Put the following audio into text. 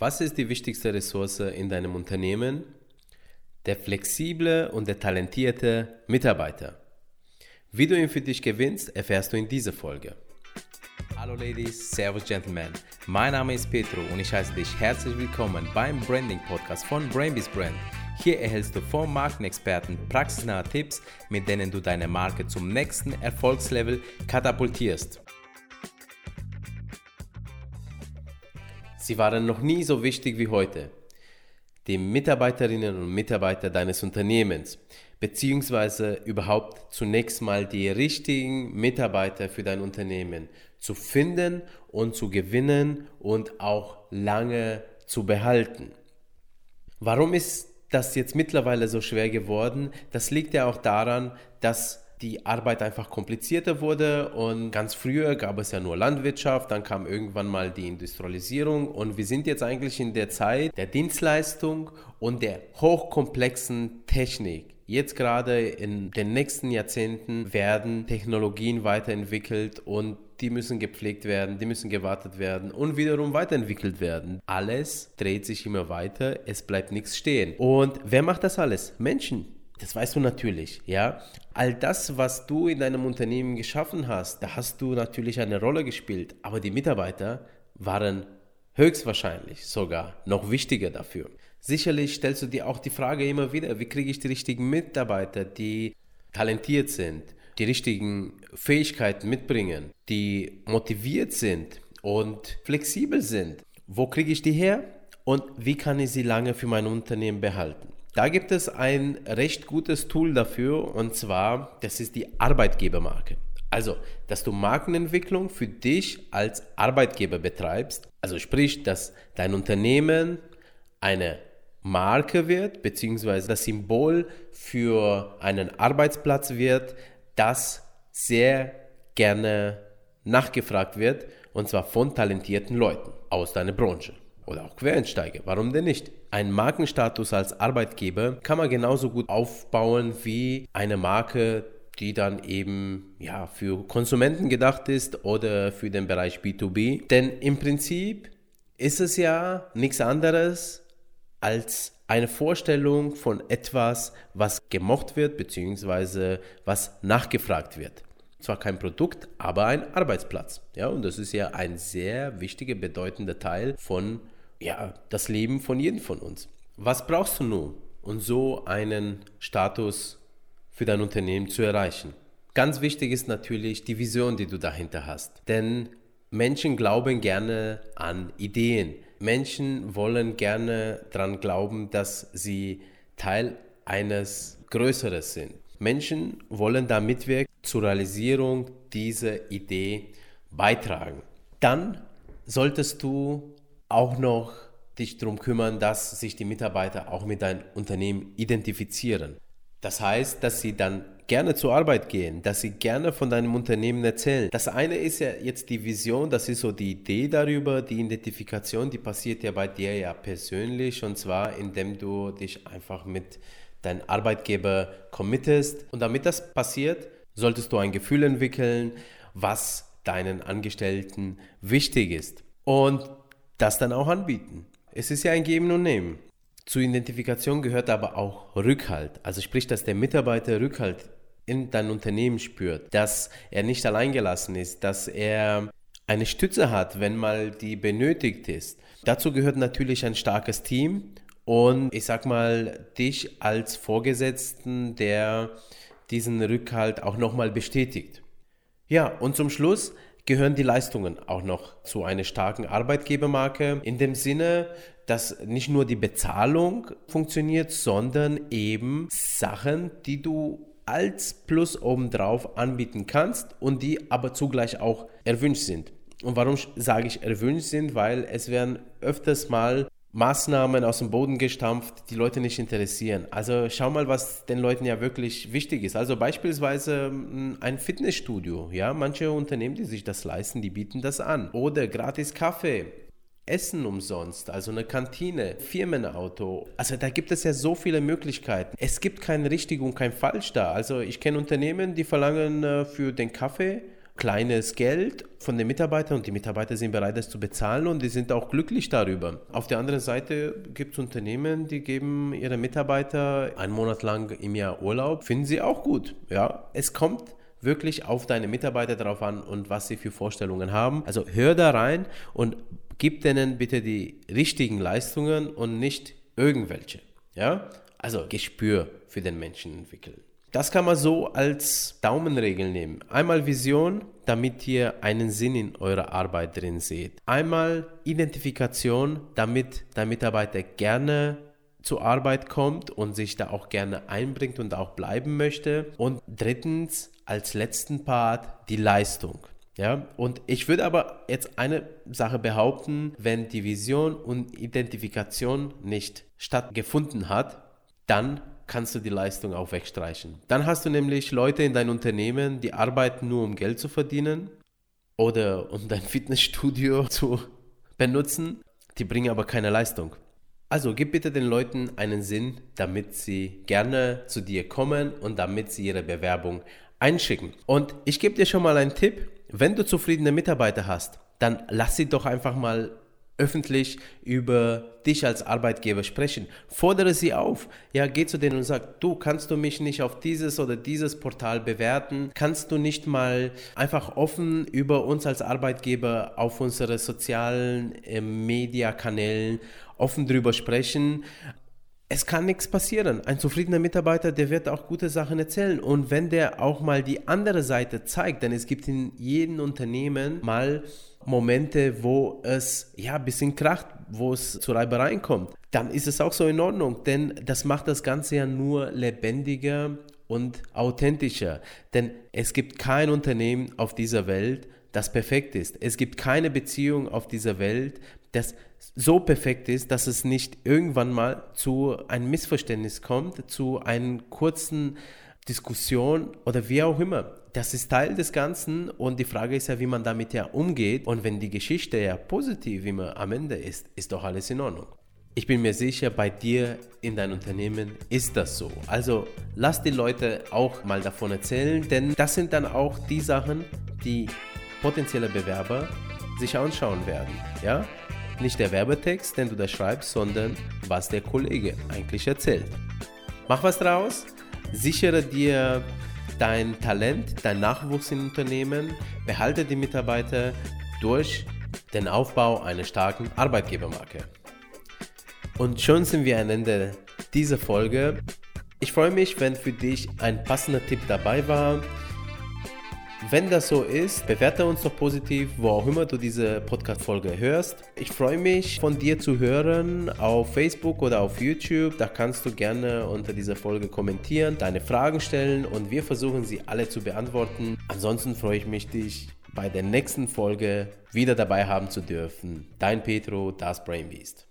Was ist die wichtigste Ressource in deinem Unternehmen? Der flexible und der talentierte Mitarbeiter. Wie du ihn für dich gewinnst, erfährst du in dieser Folge. Hallo Ladies, Servus Gentlemen. Mein Name ist Petro und ich heiße dich herzlich willkommen beim Branding Podcast von Brainbees Brand. Hier erhältst du vom Markenexperten praxisnahe Tipps, mit denen du deine Marke zum nächsten Erfolgslevel katapultierst. Sie waren noch nie so wichtig wie heute. Die Mitarbeiterinnen und Mitarbeiter deines Unternehmens, beziehungsweise überhaupt zunächst mal die richtigen Mitarbeiter für dein Unternehmen zu finden und zu gewinnen und auch lange zu behalten. Warum ist das jetzt mittlerweile so schwer geworden? Das liegt ja auch daran, dass die Arbeit einfach komplizierter wurde und ganz früher gab es ja nur Landwirtschaft, dann kam irgendwann mal die Industrialisierung und wir sind jetzt eigentlich in der Zeit der Dienstleistung und der hochkomplexen Technik. Jetzt gerade in den nächsten Jahrzehnten werden Technologien weiterentwickelt und die müssen gepflegt werden, die müssen gewartet werden und wiederum weiterentwickelt werden. Alles dreht sich immer weiter, es bleibt nichts stehen. Und wer macht das alles? Menschen. Das weißt du natürlich, ja. All das, was du in deinem Unternehmen geschaffen hast, da hast du natürlich eine Rolle gespielt. Aber die Mitarbeiter waren höchstwahrscheinlich sogar noch wichtiger dafür. Sicherlich stellst du dir auch die Frage immer wieder, wie kriege ich die richtigen Mitarbeiter, die talentiert sind, die richtigen Fähigkeiten mitbringen, die motiviert sind und flexibel sind. Wo kriege ich die her und wie kann ich sie lange für mein Unternehmen behalten? Da gibt es ein recht gutes Tool dafür und zwar, das ist die Arbeitgebermarke. Also, dass du Markenentwicklung für dich als Arbeitgeber betreibst. Also sprich, dass dein Unternehmen eine Marke wird, beziehungsweise das Symbol für einen Arbeitsplatz wird, das sehr gerne nachgefragt wird, und zwar von talentierten Leuten aus deiner Branche oder auch Quereinsteiger. Warum denn nicht? Ein Markenstatus als Arbeitgeber kann man genauso gut aufbauen wie eine Marke, die dann eben ja für Konsumenten gedacht ist oder für den Bereich B2B. Denn im Prinzip ist es ja nichts anderes als eine Vorstellung von etwas, was gemocht wird bzw. was nachgefragt wird. Zwar kein Produkt, aber ein Arbeitsplatz. Ja, und das ist ja ein sehr wichtiger, bedeutender Teil von ja, das Leben von jedem von uns. Was brauchst du nun, um so einen Status für dein Unternehmen zu erreichen? Ganz wichtig ist natürlich die Vision, die du dahinter hast. Denn Menschen glauben gerne an Ideen. Menschen wollen gerne daran glauben, dass sie Teil eines Größeren sind. Menschen wollen da mitwirken zur Realisierung dieser Idee beitragen. Dann solltest du auch noch dich darum kümmern, dass sich die Mitarbeiter auch mit deinem Unternehmen identifizieren. Das heißt, dass sie dann gerne zur Arbeit gehen, dass sie gerne von deinem Unternehmen erzählen. Das eine ist ja jetzt die Vision, das ist so die Idee darüber, die Identifikation, die passiert ja bei dir ja persönlich und zwar indem du dich einfach mit deinem Arbeitgeber committest. Und damit das passiert, solltest du ein Gefühl entwickeln, was deinen Angestellten wichtig ist. Und das dann auch anbieten. Es ist ja ein Geben und Nehmen. Zur Identifikation gehört aber auch Rückhalt. Also sprich, dass der Mitarbeiter Rückhalt in dein Unternehmen spürt, dass er nicht alleingelassen ist, dass er eine Stütze hat, wenn mal die benötigt ist. Dazu gehört natürlich ein starkes Team und ich sag mal dich als Vorgesetzten, der diesen Rückhalt auch nochmal bestätigt. Ja, und zum Schluss gehören die Leistungen auch noch zu einer starken Arbeitgebermarke in dem Sinne, dass nicht nur die Bezahlung funktioniert, sondern eben Sachen, die du als Plus obendrauf anbieten kannst und die aber zugleich auch erwünscht sind. Und warum sage ich erwünscht sind? Weil es werden öfters mal Maßnahmen aus dem Boden gestampft, die Leute nicht interessieren. Also schau mal, was den Leuten ja wirklich wichtig ist. Also beispielsweise hm, ein Fitnessstudio. Ja, manche Unternehmen, die sich das leisten, die bieten das an. Oder gratis Kaffee. Essen umsonst, also eine Kantine, Firmenauto. Also da gibt es ja so viele Möglichkeiten. Es gibt kein richtig und kein falsch da. Also ich kenne Unternehmen, die verlangen äh, für den Kaffee kleines Geld von den Mitarbeitern und die Mitarbeiter sind bereit, das zu bezahlen und die sind auch glücklich darüber. Auf der anderen Seite gibt es Unternehmen, die geben ihre Mitarbeiter einen Monat lang im Jahr Urlaub, finden sie auch gut. Ja, es kommt wirklich auf deine Mitarbeiter drauf an und was sie für Vorstellungen haben. Also hör da rein und gib denen bitte die richtigen Leistungen und nicht irgendwelche. Ja? Also Gespür für den Menschen entwickeln. Das kann man so als Daumenregel nehmen. Einmal Vision, damit ihr einen Sinn in eurer Arbeit drin seht. Einmal Identifikation, damit der Mitarbeiter gerne zur Arbeit kommt und sich da auch gerne einbringt und auch bleiben möchte. Und drittens, als letzten Part, die Leistung. Ja, und ich würde aber jetzt eine Sache behaupten, wenn die Vision und Identifikation nicht stattgefunden hat, dann kannst du die Leistung auch wegstreichen. Dann hast du nämlich Leute in deinem Unternehmen, die arbeiten nur um Geld zu verdienen oder um dein Fitnessstudio zu benutzen, die bringen aber keine Leistung. Also gib bitte den Leuten einen Sinn, damit sie gerne zu dir kommen und damit sie ihre Bewerbung einschicken. Und ich gebe dir schon mal einen Tipp, wenn du zufriedene Mitarbeiter hast, dann lass sie doch einfach mal öffentlich über dich als Arbeitgeber sprechen. Fordere sie auf. Ja, geh zu denen und sag, du kannst du mich nicht auf dieses oder dieses Portal bewerten? Kannst du nicht mal einfach offen über uns als Arbeitgeber auf unsere sozialen äh, Mediakanälen offen drüber sprechen? Es kann nichts passieren. Ein zufriedener Mitarbeiter, der wird auch gute Sachen erzählen. Und wenn der auch mal die andere Seite zeigt, denn es gibt in jedem Unternehmen mal Momente, wo es ja ein bisschen kracht, wo es zu Reibereien kommt, dann ist es auch so in Ordnung, denn das macht das Ganze ja nur lebendiger und authentischer. Denn es gibt kein Unternehmen auf dieser Welt, das perfekt ist. Es gibt keine Beziehung auf dieser Welt, das so perfekt ist, dass es nicht irgendwann mal zu einem Missverständnis kommt, zu einer kurzen Diskussion oder wie auch immer. Das ist Teil des Ganzen und die Frage ist ja, wie man damit ja umgeht. Und wenn die Geschichte ja positiv immer am Ende ist, ist doch alles in Ordnung. Ich bin mir sicher, bei dir in deinem Unternehmen ist das so. Also lass die Leute auch mal davon erzählen, denn das sind dann auch die Sachen, die potenzielle Bewerber sich anschauen werden. Ja? Nicht der Werbetext, den du da schreibst, sondern was der Kollege eigentlich erzählt. Mach was draus, sichere dir dein Talent, dein Nachwuchs im Unternehmen, behalte die Mitarbeiter durch den Aufbau einer starken Arbeitgebermarke. Und schon sind wir am Ende dieser Folge. Ich freue mich, wenn für dich ein passender Tipp dabei war. Wenn das so ist, bewerte uns doch positiv, wo auch immer du diese Podcast-Folge hörst. Ich freue mich, von dir zu hören auf Facebook oder auf YouTube. Da kannst du gerne unter dieser Folge kommentieren, deine Fragen stellen und wir versuchen sie alle zu beantworten. Ansonsten freue ich mich, dich bei der nächsten Folge wieder dabei haben zu dürfen. Dein Petro, das Brain Beast.